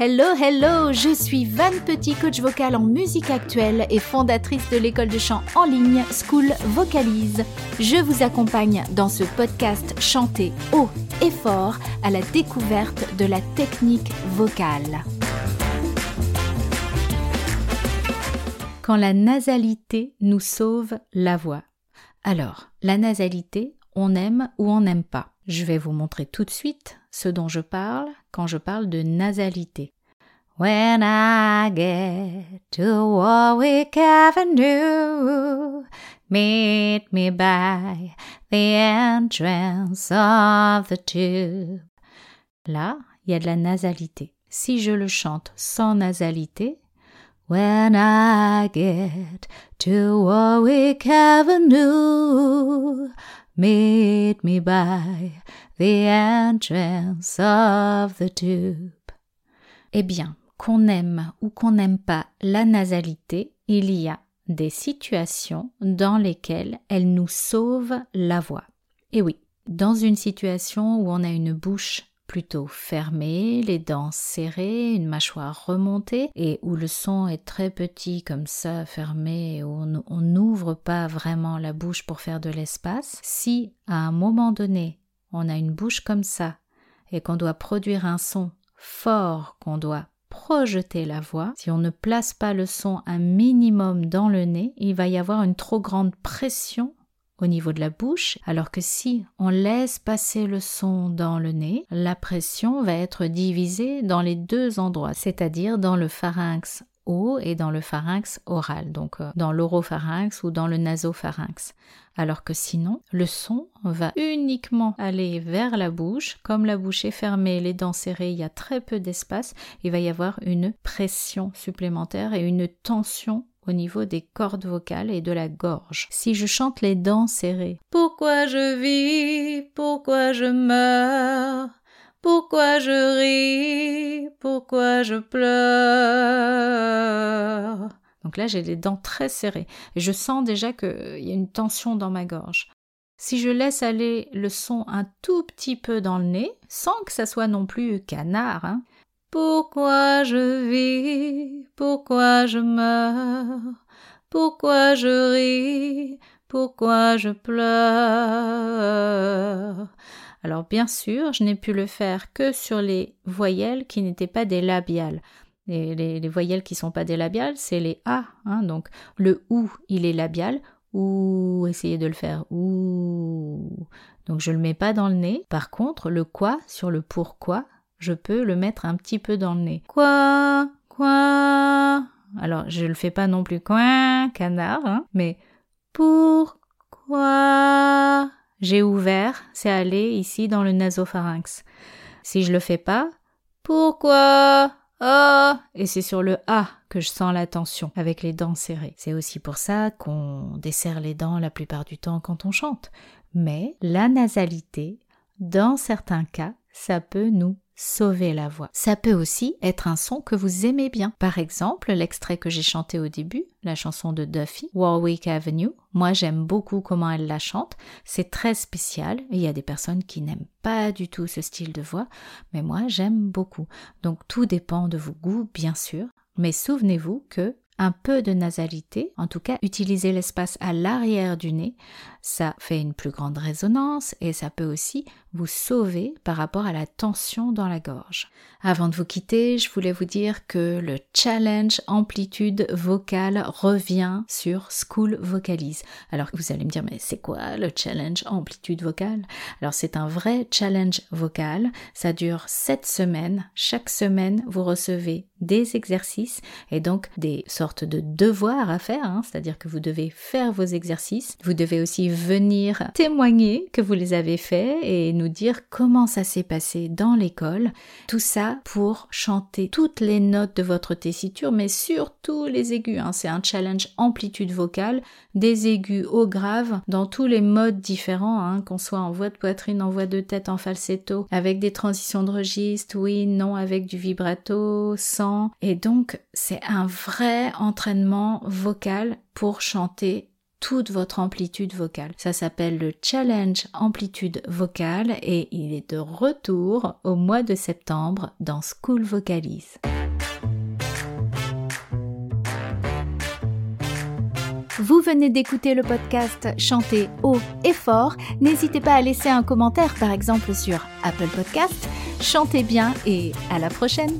Hello, hello, je suis Van Petit, coach vocal en musique actuelle et fondatrice de l'école de chant en ligne School Vocalise. Je vous accompagne dans ce podcast chanté haut et fort à la découverte de la technique vocale. Quand la nasalité nous sauve la voix. Alors, la nasalité, on aime ou on n'aime pas. Je vais vous montrer tout de suite ce dont je parle quand je parle de nasalité. When I get to Warwick Avenue, meet me by the entrance of the tube. Là, il y a de la nasalité. Si je le chante sans nasalité, When I get to Warwick Avenue, meet me by the entrance of the tube. Eh bien, qu'on aime ou qu'on n'aime pas la nasalité, il y a des situations dans lesquelles elle nous sauve la voix. Et oui, dans une situation où on a une bouche plutôt fermée, les dents serrées, une mâchoire remontée, et où le son est très petit comme ça, fermé, où on n'ouvre pas vraiment la bouche pour faire de l'espace, si à un moment donné on a une bouche comme ça, et qu'on doit produire un son fort, qu'on doit projeter la voix, si on ne place pas le son un minimum dans le nez, il va y avoir une trop grande pression au niveau de la bouche, alors que si on laisse passer le son dans le nez, la pression va être divisée dans les deux endroits, c'est-à-dire dans le pharynx haut et dans le pharynx oral, donc euh, dans l'oropharynx ou dans le nasopharynx. Alors que sinon, le son va uniquement aller vers la bouche. Comme la bouche est fermée, les dents serrées, il y a très peu d'espace, il va y avoir une pression supplémentaire et une tension au niveau des cordes vocales et de la gorge. Si je chante les dents serrées, pourquoi je vis, pourquoi je meurs, pourquoi je ris, pourquoi je pleure? Donc là, j'ai les dents très serrées et je sens déjà qu'il y a une tension dans ma gorge. Si je laisse aller le son un tout petit peu dans le nez, sans que ça soit non plus canard, hein, pourquoi je vis, pourquoi je meurs, pourquoi je ris, pourquoi je pleure? Alors bien sûr, je n'ai pu le faire que sur les voyelles qui n'étaient pas des labiales. Les, les, voyelles qui sont pas des labiales, c'est les A. Hein, donc le OU, il est labial. Ou essayez de le faire. Ou. Donc je le mets pas dans le nez. Par contre, le quoi sur le pourquoi, je peux le mettre un petit peu dans le nez. Quoi? Quoi? Alors, je le fais pas non plus quoi, canard, hein, mais pourquoi J'ai ouvert, c'est allé ici dans le nasopharynx. Si je le fais pas, pourquoi? Oh Et c'est sur le A que je sens la tension avec les dents serrées. C'est aussi pour ça qu'on desserre les dents la plupart du temps quand on chante. Mais la nasalité, dans certains cas, ça peut nous sauver la voix. Ça peut aussi être un son que vous aimez bien. Par exemple, l'extrait que j'ai chanté au début, la chanson de Duffy, Warwick Avenue. Moi, j'aime beaucoup comment elle la chante. C'est très spécial. Il y a des personnes qui n'aiment pas du tout ce style de voix, mais moi, j'aime beaucoup. Donc, tout dépend de vos goûts, bien sûr. Mais souvenez-vous que un peu de nasalité, en tout cas utiliser l'espace à l'arrière du nez, ça fait une plus grande résonance et ça peut aussi vous sauver par rapport à la tension dans la gorge. Avant de vous quitter, je voulais vous dire que le challenge amplitude vocale revient sur School Vocalise. Alors vous allez me dire mais c'est quoi le challenge amplitude vocale? Alors c'est un vrai challenge vocal, ça dure 7 semaines. Chaque semaine vous recevez des exercices et donc des sortes de devoirs à faire, hein. c'est-à-dire que vous devez faire vos exercices. Vous devez aussi venir témoigner que vous les avez faits et nous dire comment ça s'est passé dans l'école. Tout ça pour chanter toutes les notes de votre tessiture, mais surtout les aigus. Hein. C'est un challenge amplitude vocale, des aigus au grave, dans tous les modes différents, hein, qu'on soit en voix de poitrine, en voix de tête, en falsetto, avec des transitions de registre, oui, non, avec du vibrato, sans. Et donc, c'est un vrai entraînement vocal pour chanter toute votre amplitude vocale. Ça s'appelle le challenge amplitude vocale et il est de retour au mois de septembre dans School Vocalise. Vous venez d'écouter le podcast Chanter haut et fort. N'hésitez pas à laisser un commentaire par exemple sur Apple Podcast. Chantez bien et à la prochaine